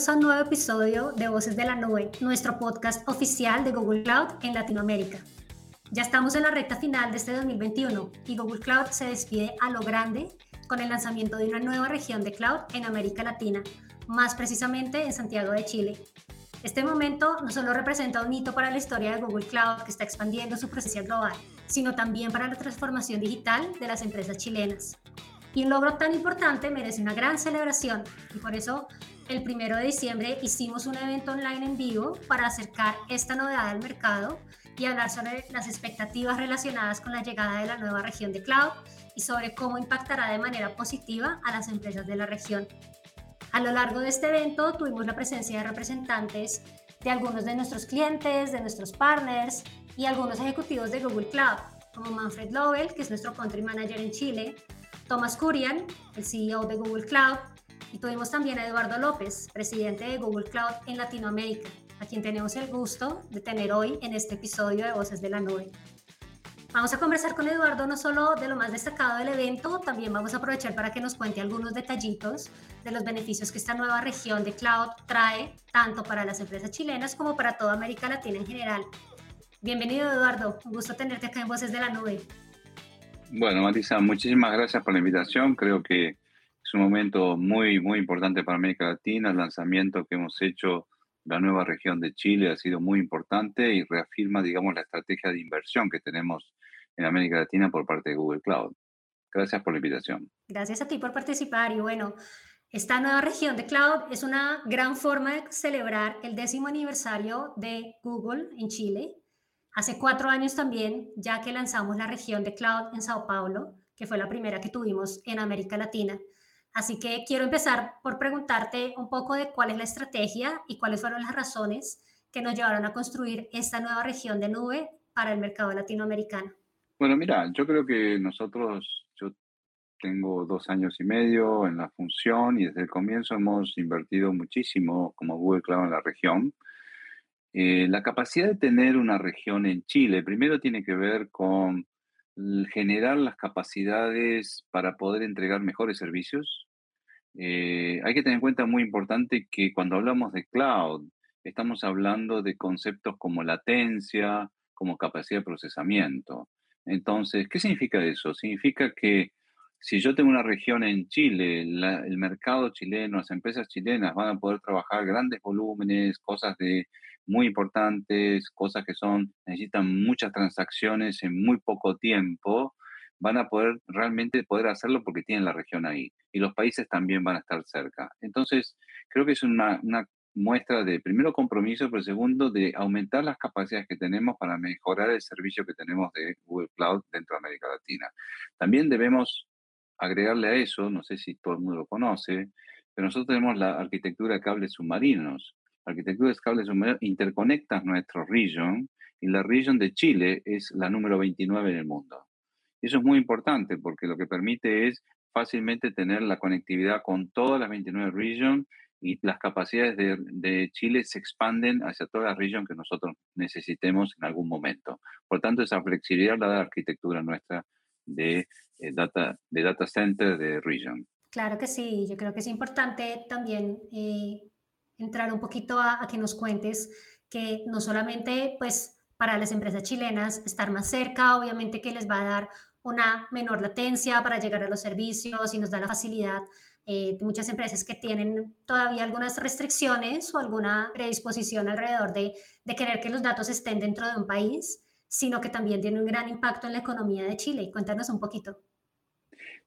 Bienvenidos a un nuevo episodio de Voces de la Nube, nuestro podcast oficial de Google Cloud en Latinoamérica. Ya estamos en la recta final de este 2021 y Google Cloud se despide a lo grande con el lanzamiento de una nueva región de cloud en América Latina, más precisamente en Santiago de Chile. Este momento no solo representa un hito para la historia de Google Cloud que está expandiendo su presencia global, sino también para la transformación digital de las empresas chilenas. Y un logro tan importante merece una gran celebración y por eso el primero de diciembre hicimos un evento online en vivo para acercar esta novedad al mercado y hablar sobre las expectativas relacionadas con la llegada de la nueva región de cloud y sobre cómo impactará de manera positiva a las empresas de la región. A lo largo de este evento tuvimos la presencia de representantes de algunos de nuestros clientes, de nuestros partners y algunos ejecutivos de Google Cloud, como Manfred Lovell, que es nuestro country manager en Chile, Thomas Kurian, el CEO de Google Cloud, y tuvimos también a Eduardo López, presidente de Google Cloud en Latinoamérica, a quien tenemos el gusto de tener hoy en este episodio de Voces de la Nube. Vamos a conversar con Eduardo no solo de lo más destacado del evento, también vamos a aprovechar para que nos cuente algunos detallitos de los beneficios que esta nueva región de cloud trae tanto para las empresas chilenas como para toda América Latina en general. Bienvenido Eduardo, un gusto tenerte acá en Voces de la Nube. Bueno, Marisa, muchísimas gracias por la invitación. Creo que es un momento muy, muy importante para América Latina. El lanzamiento que hemos hecho la nueva región de Chile ha sido muy importante y reafirma, digamos, la estrategia de inversión que tenemos en América Latina por parte de Google Cloud. Gracias por la invitación. Gracias a ti por participar y bueno, esta nueva región de cloud es una gran forma de celebrar el décimo aniversario de Google en Chile Hace cuatro años también, ya que lanzamos la región de cloud en Sao Paulo, que fue la primera que tuvimos en América Latina. Así que quiero empezar por preguntarte un poco de cuál es la estrategia y cuáles fueron las razones que nos llevaron a construir esta nueva región de nube para el mercado latinoamericano. Bueno, mira, yo creo que nosotros, yo tengo dos años y medio en la función y desde el comienzo hemos invertido muchísimo como Google Cloud en la región. Eh, la capacidad de tener una región en Chile, primero tiene que ver con generar las capacidades para poder entregar mejores servicios. Eh, hay que tener en cuenta muy importante que cuando hablamos de cloud, estamos hablando de conceptos como latencia, como capacidad de procesamiento. Entonces, ¿qué significa eso? Significa que si yo tengo una región en Chile, el mercado chileno, las empresas chilenas van a poder trabajar grandes volúmenes, cosas de muy importantes, cosas que son, necesitan muchas transacciones en muy poco tiempo, van a poder realmente poder hacerlo porque tienen la región ahí. Y los países también van a estar cerca. Entonces, creo que es una, una muestra de, primero, compromiso, pero segundo, de aumentar las capacidades que tenemos para mejorar el servicio que tenemos de Google Cloud dentro de América Latina. También debemos agregarle a eso, no sé si todo el mundo lo conoce, pero nosotros tenemos la arquitectura de cables submarinos arquitectura de cables submarinos interconecta nuestro region y la region de Chile es la número 29 en el mundo. Eso es muy importante porque lo que permite es fácilmente tener la conectividad con todas las 29 regions y las capacidades de, de, Chile se expanden hacia todas las regions que nosotros necesitemos en algún momento. Por tanto, esa flexibilidad la da la arquitectura nuestra de, eh, data, de data center de region. Claro que sí, yo creo que es importante también eh, entrar un poquito a, que nos cuentes que no solamente pues para las empresas chilenas estar más cerca, obviamente que les va a dar una menor latencia para llegar a los servicios y nos da la facilidad eh, muchas empresas que tienen todavía algunas restricciones o alguna predisposición alrededor de, de querer que los datos estén dentro de un país, sino que también tiene un gran impacto en la economía de Chile. Cuéntanos un poquito.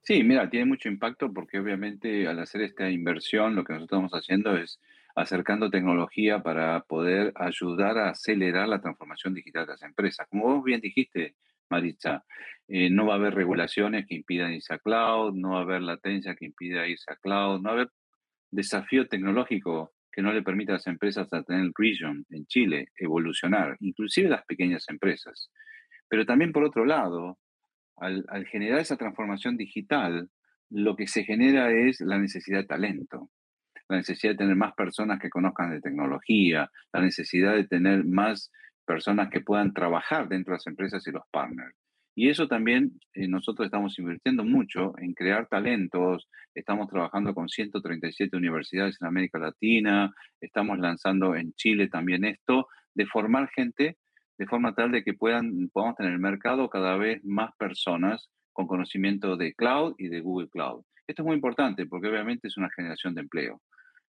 Sí, mira, tiene mucho impacto porque obviamente al hacer esta inversión lo que nosotros estamos haciendo es acercando tecnología para poder ayudar a acelerar la transformación digital de las empresas. Como vos bien dijiste, Maritza, eh, no va a haber regulaciones que impidan irse a cloud, no va a haber latencia que impida irse a cloud, no va a haber desafío tecnológico que no le permita a las empresas a tener region en Chile evolucionar, inclusive las pequeñas empresas. Pero también por otro lado, al, al generar esa transformación digital, lo que se genera es la necesidad de talento la necesidad de tener más personas que conozcan de tecnología, la necesidad de tener más personas que puedan trabajar dentro de las empresas y los partners. Y eso también eh, nosotros estamos invirtiendo mucho en crear talentos, estamos trabajando con 137 universidades en América Latina, estamos lanzando en Chile también esto, de formar gente de forma tal de que puedan, podamos tener en el mercado cada vez más personas con conocimiento de cloud y de Google Cloud. Esto es muy importante porque obviamente es una generación de empleo.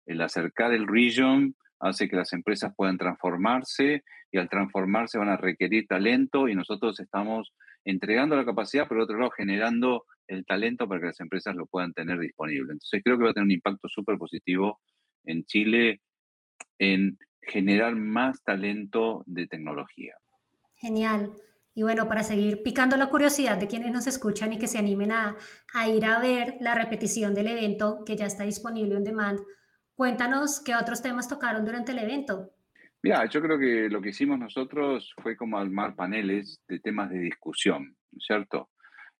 El acercar el region hace que las empresas puedan transformarse y al transformarse van a requerir talento y nosotros estamos entregando la capacidad, pero por otro lado generando el talento para que las empresas lo puedan tener disponible. Entonces creo que va a tener un impacto súper positivo en Chile en generar más talento de tecnología. Genial. Y bueno, para seguir picando la curiosidad de quienes nos escuchan y que se animen a, a ir a ver la repetición del evento que ya está disponible en demand, cuéntanos qué otros temas tocaron durante el evento. Mira, yo creo que lo que hicimos nosotros fue como armar paneles de temas de discusión, ¿cierto?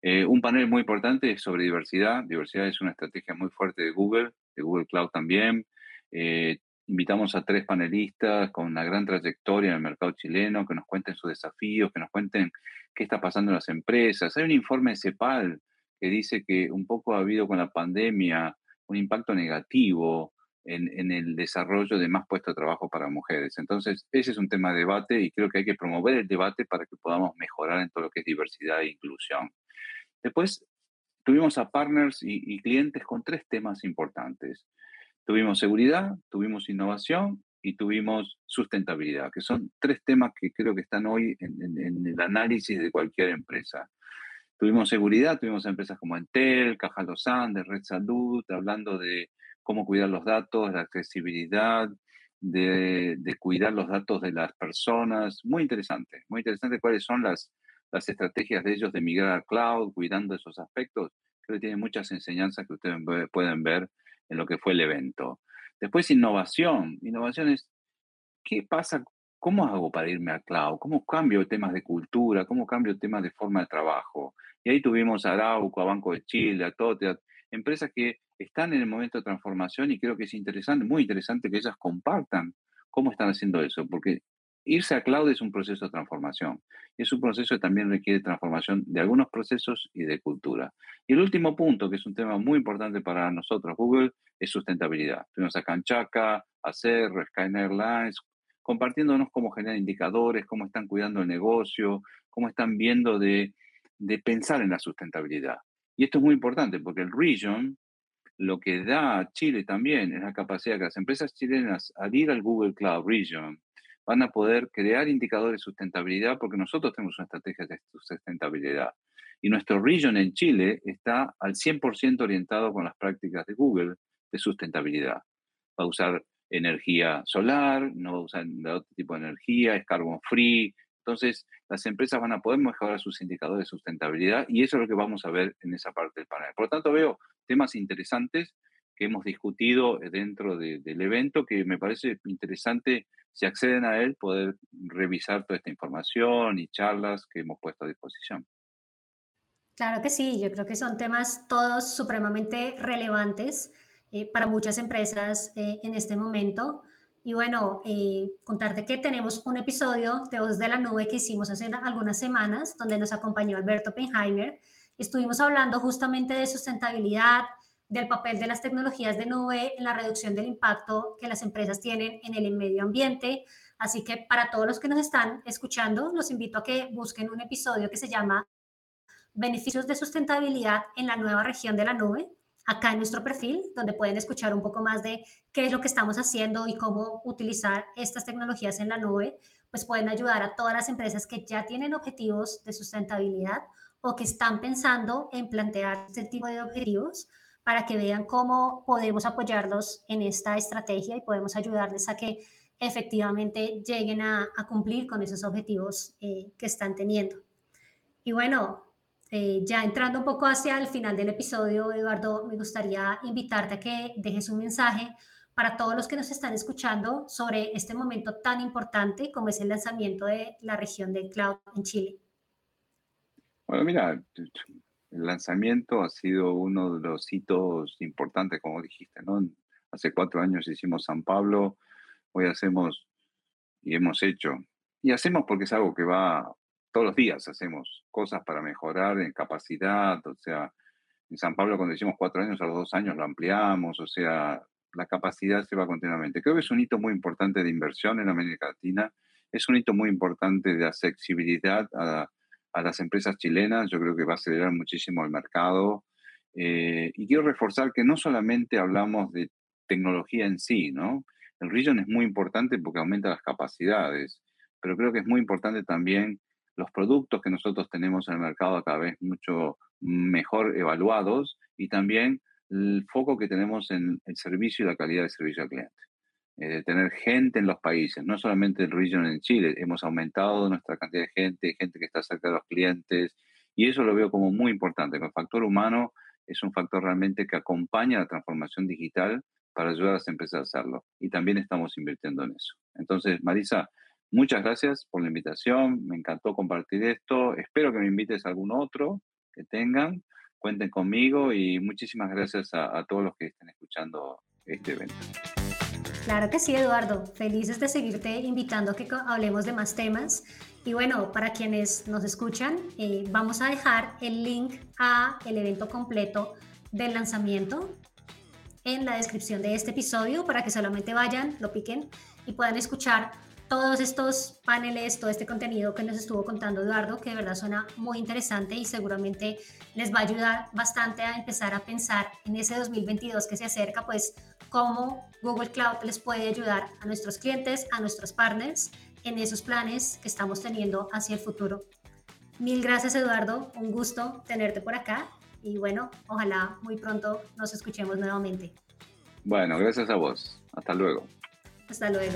Eh, un panel muy importante es sobre diversidad. Diversidad es una estrategia muy fuerte de Google, de Google Cloud también. Eh, invitamos a tres panelistas con una gran trayectoria en el mercado chileno que nos cuenten sus desafíos, que nos cuenten qué está pasando en las empresas. Hay un informe de CEPAL que dice que un poco ha habido con la pandemia un impacto negativo en, el desarrollo de más puestos de trabajo para mujeres. Entonces, ese es un tema de debate y creo que hay que promover el debate para que podamos mejorar en todo lo que es diversidad e inclusión. Después, tuvimos a partners y clientes con tres temas importantes. Tuvimos seguridad, tuvimos innovación y tuvimos sustentabilidad, que son tres temas que creo que están hoy en, el análisis de cualquier empresa. Tuvimos seguridad, tuvimos empresas como Entel, Caja Los Andes, Red Salud, hablando de cómo cuidar los datos, la accesibilidad, de, cuidar los datos de las personas. Muy interesante, muy interesante cuáles son las, las estrategias de ellos de migrar al cloud, cuidando esos aspectos. Creo que tiene muchas enseñanzas que ustedes pueden ver en lo que fue el evento. Después, innovación. Innovación es, ¿qué pasa? ¿Cómo hago para irme a cloud? ¿Cómo cambio temas de cultura? ¿Cómo cambio temas de forma de trabajo? Y ahí tuvimos a Arauco, a Banco de Chile, a Tote, empresas que están en el momento de transformación y creo que es interesante, muy interesante que ellas compartan cómo están haciendo eso, porque irse a cloud es un proceso de transformación. Y es un proceso que también requiere transformación de algunos procesos y de cultura. Y el último punto, que es un tema muy importante para nosotros, Google, es sustentabilidad. Tuvimos a Canchaca, a CER, Sky Airlines, compartiéndonos cómo generan indicadores, cómo están cuidando el negocio, cómo están viendo de, de pensar en la sustentabilidad. Y esto es muy importante porque el region lo que da a Chile también es la capacidad que las empresas chilenas, al ir al Google Cloud Region, van a poder crear indicadores de sustentabilidad porque nosotros tenemos una estrategia de sustentabilidad. Y nuestro region en Chile está al 100% orientado con las prácticas de Google de sustentabilidad. Va a usar energía solar, no va a usar otro tipo de energía, es carbon free. Entonces, las empresas van a poder mejorar sus indicadores de sustentabilidad y eso es lo que vamos a ver en esa parte del panel. Por lo tanto, veo temas interesantes que hemos discutido dentro del evento que me parece interesante si acceden a él, poder revisar toda esta información y charlas que hemos puesto a disposición. Claro que sí, yo creo que son temas todos supremamente relevantes eh, para muchas empresas eh, en este momento. Y bueno, eh, contarte que tenemos un episodio de Voz de la Nube que hicimos hace algunas semanas, donde nos acompañó Alberto Penheimer. Estuvimos hablando justamente de sustentabilidad, del papel de las tecnologías de nube en la reducción del impacto que las empresas tienen en el medio ambiente. Así que para todos los que nos están escuchando, los invito a que busquen un episodio que se llama Beneficios de sustentabilidad en la nueva región de la nube, acá en nuestro perfil, donde pueden escuchar un poco más de qué es lo que estamos haciendo y cómo utilizar estas tecnologías en la nube, pues pueden ayudar a todas las empresas que ya tienen objetivos de sustentabilidad o que están pensando en plantear este tipo de objetivos para que vean cómo podemos apoyarlos en esta estrategia y podemos ayudarles a que efectivamente lleguen a, cumplir con esos objetivos eh, que están teniendo. Y bueno, eh, ya entrando un poco hacia el final del episodio, Eduardo, me gustaría invitarte a que dejes un mensaje para todos los que nos están escuchando sobre este momento tan importante como es el lanzamiento de la región del cloud en Chile. Bueno, mira, el lanzamiento ha sido uno de los hitos importantes, como dijiste, ¿no? Hace cuatro años hicimos San Pablo, hoy hacemos y hemos hecho. Y hacemos porque es algo que va todos los días hacemos cosas para mejorar en capacidad, o sea, en San Pablo cuando hicimos cuatro años, a los dos años lo ampliamos, o sea, la capacidad se va continuamente. Creo que es un hito muy importante de inversión en América Latina, es un hito muy importante de accesibilidad a, a las empresas chilenas, yo creo que va a acelerar muchísimo el mercado. Eh, y quiero reforzar que no solamente hablamos de tecnología en sí, ¿no? El region es muy importante porque aumenta las capacidades, pero creo que es muy importante también los productos que nosotros tenemos en el mercado cada vez mucho mejor evaluados y también el foco que tenemos en el servicio y la calidad de servicio al cliente. Tener gente en los países, no solamente el region en Chile, hemos aumentado nuestra cantidad de gente, gente que está cerca de los clientes, y eso lo veo como muy importante. El factor humano es un factor realmente que acompaña la transformación digital para ayudar a las empresas a hacerlo, y también estamos invirtiendo en eso. Entonces, Marisa, muchas gracias por la invitación, me encantó compartir esto, espero que me invites a algún otro que tengan, cuenten conmigo y muchísimas gracias a, a todos los que estén escuchando este evento. Claro que sí, Eduardo. Felices de seguirte invitando a que hablemos de más temas. Y bueno, para quienes nos escuchan, eh, vamos a dejar el link a el evento completo del lanzamiento en la descripción de este episodio para que solamente vayan, lo piquen y puedan escuchar todos estos paneles, todo este contenido que nos estuvo contando Eduardo, que de verdad suena muy interesante y seguramente les va a ayudar bastante a empezar a pensar en ese 2022 que se acerca, pues cómo Google Cloud les puede ayudar a nuestros clientes, a nuestros partners en esos planes que estamos teniendo hacia el futuro. Mil gracias Eduardo, un gusto tenerte por acá y bueno, ojalá muy pronto nos escuchemos nuevamente. Bueno, gracias a vos. Hasta luego. Hasta luego.